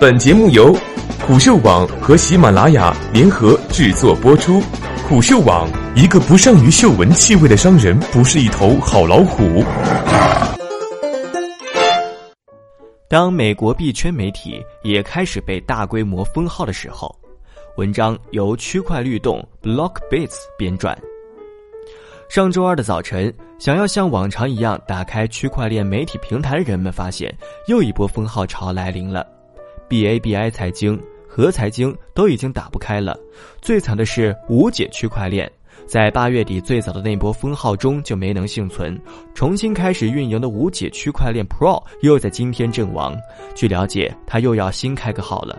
本节目由虎嗅网和喜马拉雅联合制作播出。虎嗅网：一个不善于嗅闻气味的商人，不是一头好老虎。当美国币圈媒体也开始被大规模封号的时候，文章由区块律动 （Blockbits） 编撰。上周二的早晨，想要像往常一样打开区块链媒体平台的人们发现，又一波封号潮来临了。B A B I 财经、和财经都已经打不开了，最惨的是无解区块链，在八月底最早的那波封号中就没能幸存，重新开始运营的无解区块链 Pro 又在今天阵亡。据了解，他又要新开个号了。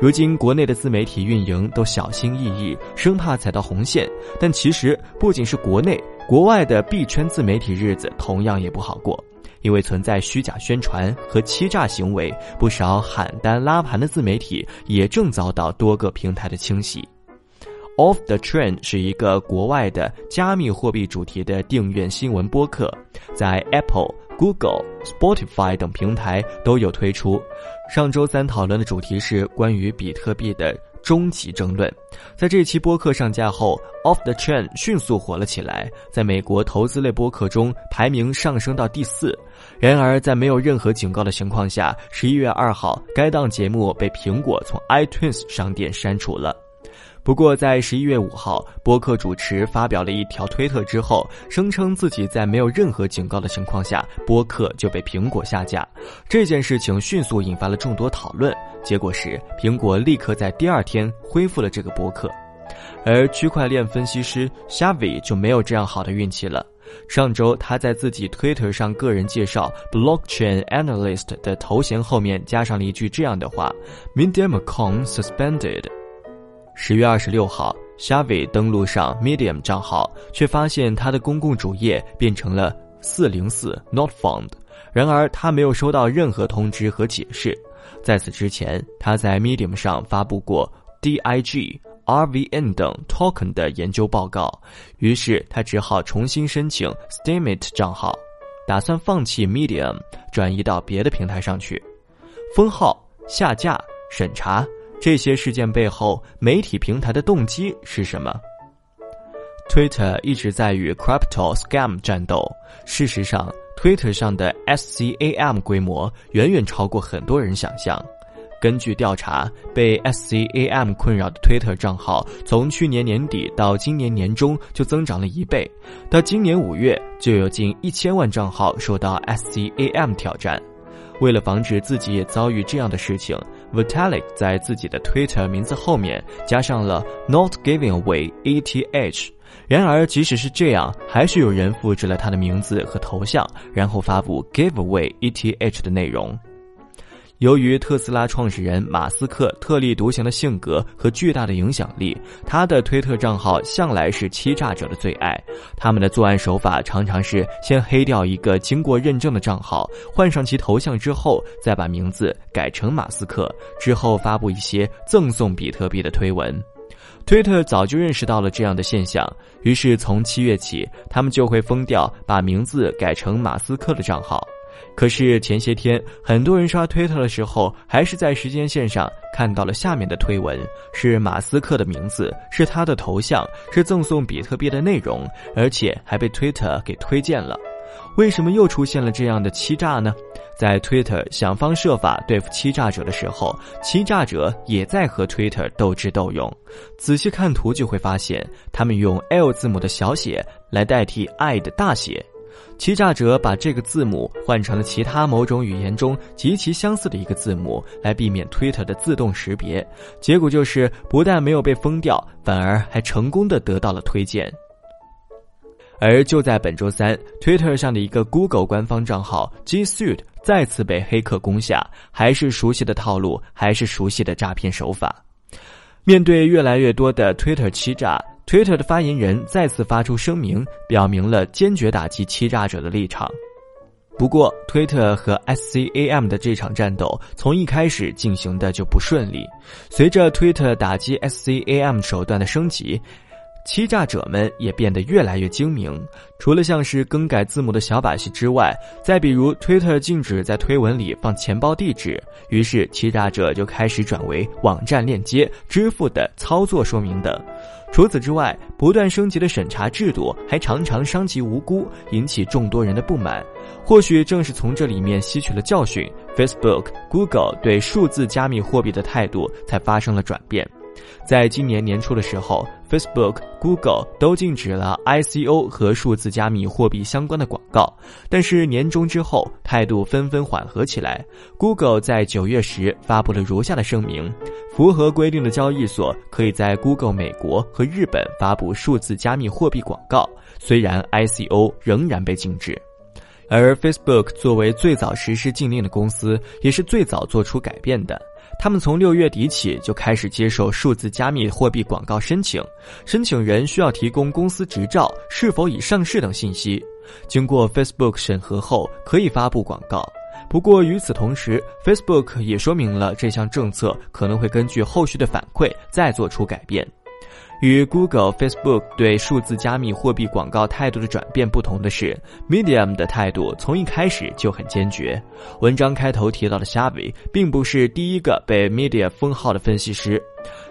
如今国内的自媒体运营都小心翼翼，生怕踩到红线，但其实不仅是国内，国外的币圈自媒体日子同样也不好过。因为存在虚假宣传和欺诈行为，不少喊单拉盘的自媒体也正遭到多个平台的清洗。Off the Train 是一个国外的加密货币主题的订阅新闻播客，在 Apple、Google、Spotify 等平台都有推出。上周三讨论的主题是关于比特币的。终极争论，在这期播客上架后，Off the Chain 迅速火了起来，在美国投资类播客中排名上升到第四。然而，在没有任何警告的情况下，十一月二号，该档节目被苹果从 iTunes 商店删除了。不过，在十一月五号，播客主持发表了一条推特之后，声称自己在没有任何警告的情况下，播客就被苹果下架。这件事情迅速引发了众多讨论，结果是苹果立刻在第二天恢复了这个播客。而区块链分析师 Xavi 就没有这样好的运气了。上周，他在自己 Twitter 上个人介绍 Blockchain Analyst 的头衔后面加上了一句这样的话：Medium account suspended。十月二十六号，Xavi 登录上 Medium 账号，却发现他的公共主页变成了四零四 Not Found。然而，他没有收到任何通知和解释。在此之前，他在 Medium 上发布过 DIG、RVN 等 Token 的研究报告，于是他只好重新申请 Steemit 账号，打算放弃 Medium，转移到别的平台上去。封号、下架、审查。这些事件背后，媒体平台的动机是什么？Twitter 一直在与 Crypto Scam 战斗。事实上，Twitter 上的 SCAM 规模远远超过很多人想象。根据调查，被 SCAM 困扰的 Twitter 账号，从去年年底到今年年中就增长了一倍，到今年五月就有近一千万账号受到 SCAM 挑战。为了防止自己也遭遇这样的事情，Vitalik 在自己的 Twitter 名字后面加上了 Not Giving Away ETH。然而，即使是这样，还是有人复制了他的名字和头像，然后发布 Give Away ETH 的内容。由于特斯拉创始人马斯克特立独行的性格和巨大的影响力，他的推特账号向来是欺诈者的最爱。他们的作案手法常常是先黑掉一个经过认证的账号，换上其头像之后，再把名字改成马斯克，之后发布一些赠送比特币的推文。推特早就认识到了这样的现象，于是从七月起，他们就会封掉把名字改成马斯克的账号。可是前些天，很多人刷推特的时候，还是在时间线上看到了下面的推文，是马斯克的名字，是他的头像，是赠送比特币的内容，而且还被推特给推荐了。为什么又出现了这样的欺诈呢？在 Twitter 想方设法对付欺诈者的时候，欺诈者也在和 Twitter 斗智斗勇。仔细看图就会发现，他们用 L 字母的小写来代替 I 的大写。欺诈者把这个字母换成了其他某种语言中极其相似的一个字母，来避免 Twitter 的自动识别。结果就是不但没有被封掉，反而还成功的得到了推荐。而就在本周三，Twitter 上的一个 Google 官方账号 G Suite 再次被黑客攻下，还是熟悉的套路，还是熟悉的诈骗手法。面对越来越多的 Twitter 欺诈。推特的发言人再次发出声明，表明了坚决打击欺诈者的立场。不过推特和 SCAM 的这场战斗从一开始进行的就不顺利。随着推特打击 SCAM 手段的升级欺诈者们也变得越来越精明。除了像是更改字母的小把戏之外，再比如 Twitter 禁止在推文里放钱包地址，于是欺诈者就开始转为网站链接、支付的操作说明等。除此之外，不断升级的审查制度还常常伤及无辜，引起众多人的不满。或许正是从这里面吸取了教训，Facebook、Google 对数字加密货币的态度才发生了转变。在今年年初的时候，Facebook、Google 都禁止了 ICO 和数字加密货币相关的广告。但是年终之后，态度纷纷缓和起来。Google 在九月时发布了如下的声明：符合规定的交易所可以在 Google 美国和日本发布数字加密货币广告，虽然 ICO 仍然被禁止。而 Facebook 作为最早实施禁令的公司，也是最早做出改变的。他们从六月底起就开始接受数字加密货币广告申请，申请人需要提供公司执照、是否已上市等信息。经过 Facebook 审核后，可以发布广告。不过与此同时，Facebook 也说明了这项政策可能会根据后续的反馈再做出改变。与 Google、Facebook 对数字加密货币广告态度的转变不同的是，Medium 的态度从一开始就很坚决。文章开头提到的虾米并不是第一个被 Media 封号的分析师。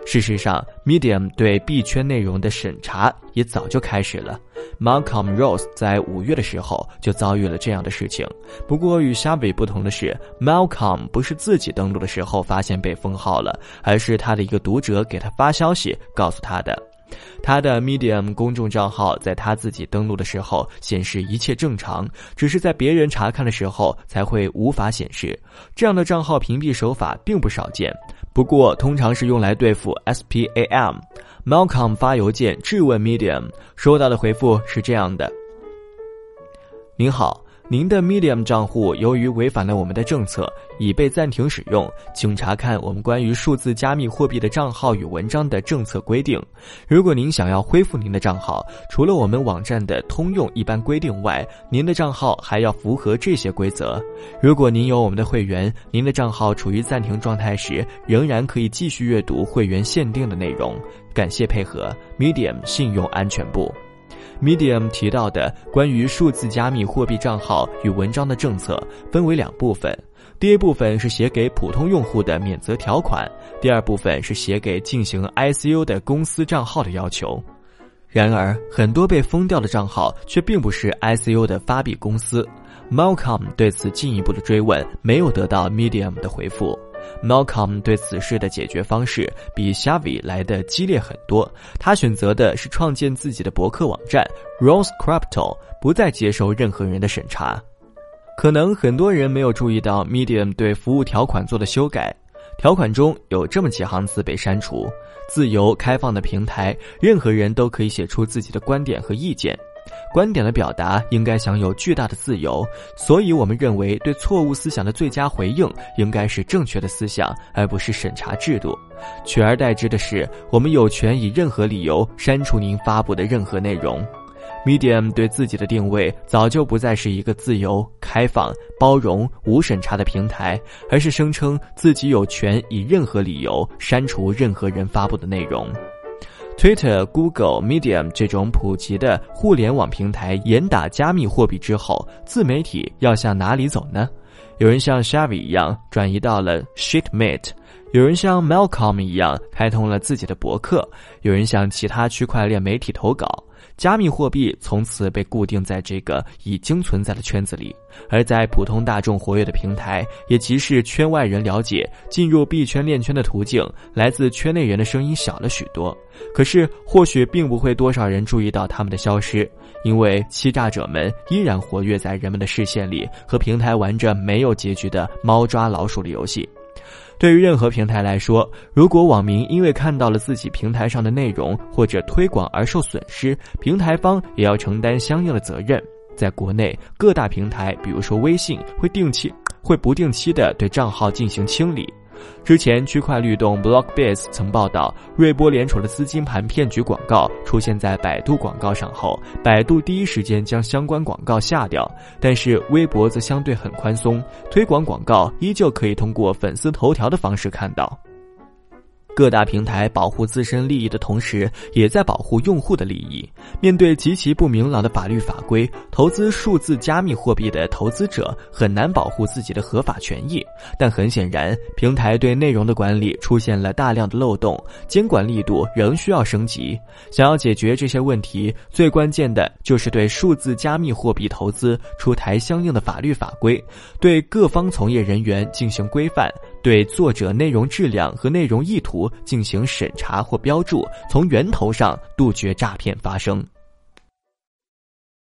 事实上，Medium 对币圈内容的审查也早就开始了。Malcolm Rose 在五月的时候就遭遇了这样的事情。不过与 s h a v i 不同的是，Malcolm 不是自己登录的时候发现被封号了，而是他的一个读者给他发消息告诉他的。他的 Medium 公众账号在他自己登录的时候显示一切正常，只是在别人查看的时候才会无法显示。这样的账号屏蔽手法并不少见。不过，通常是用来对付 spam。Malcolm 发邮件质问 Medium，收到的回复是这样的：“您好。”您的 Medium 账户由于违反了我们的政策，已被暂停使用，请查看我们关于数字加密货币的账号与文章的政策规定。如果您想要恢复您的账号，除了我们网站的通用一般规定外，您的账号还要符合这些规则。如果您有我们的会员，您的账号处于暂停状态时，仍然可以继续阅读会员限定的内容。感谢配合，Medium 信用安全部。Medium 提到的关于数字加密货币账号与文章的政策分为两部分，第一部分是写给普通用户的免责条款，第二部分是写给进行 ICU 的公司账号的要求。然而，很多被封掉的账号却并不是 ICU 的发币公司。Malcolm 对此进一步的追问，没有得到 Medium 的回复。Malcolm 对此事的解决方式比 Xavi 来的激烈很多。他选择的是创建自己的博客网站 Rose Crypto，不再接受任何人的审查。可能很多人没有注意到 Medium 对服务条款做的修改，条款中有这么几行字被删除：自由开放的平台，任何人都可以写出自己的观点和意见。观点的表达应该享有巨大的自由，所以我们认为对错误思想的最佳回应应该是正确的思想，而不是审查制度。取而代之的是，我们有权以任何理由删除您发布的任何内容。Medium 对自己的定位早就不再是一个自由、开放、包容、无审查的平台，而是声称自己有权以任何理由删除任何人发布的内容。Twitter、Google、Medium 这种普及的互联网平台严打加密货币之后，自媒体要向哪里走呢？有人像 Shavi 一样转移到了 Shitmate，有人像 Malcolm 一样开通了自己的博客，有人向其他区块链媒体投稿。加密货币从此被固定在这个已经存在的圈子里，而在普通大众活跃的平台，也即是圈外人了解进入币圈链圈的途径，来自圈内人的声音小了许多。可是，或许并不会多少人注意到他们的消失，因为欺诈者们依然活跃在人们的视线里，和平台玩着没有结局的猫抓老鼠的游戏。对于任何平台来说，如果网民因为看到了自己平台上的内容或者推广而受损失，平台方也要承担相应的责任。在国内，各大平台，比如说微信，会定期、会不定期的对账号进行清理。之前，区块律动 Blockbase 曾报道，瑞波联储的资金盘骗局广告出现在百度广告上后，百度第一时间将相关广告下掉。但是，微博则相对很宽松，推广广告依旧可以通过粉丝头条的方式看到。各大平台保护自身利益的同时，也在保护用户的利益。面对极其不明朗的法律法规，投资数字加密货币的投资者很难保护自己的合法权益。但很显然，平台对内容的管理出现了大量的漏洞，监管力度仍需要升级。想要解决这些问题，最关键的就是对数字加密货币投资出台相应的法律法规，对各方从业人员进行规范。对作者内容质量和内容意图进行审查或标注，从源头上杜绝诈骗发生。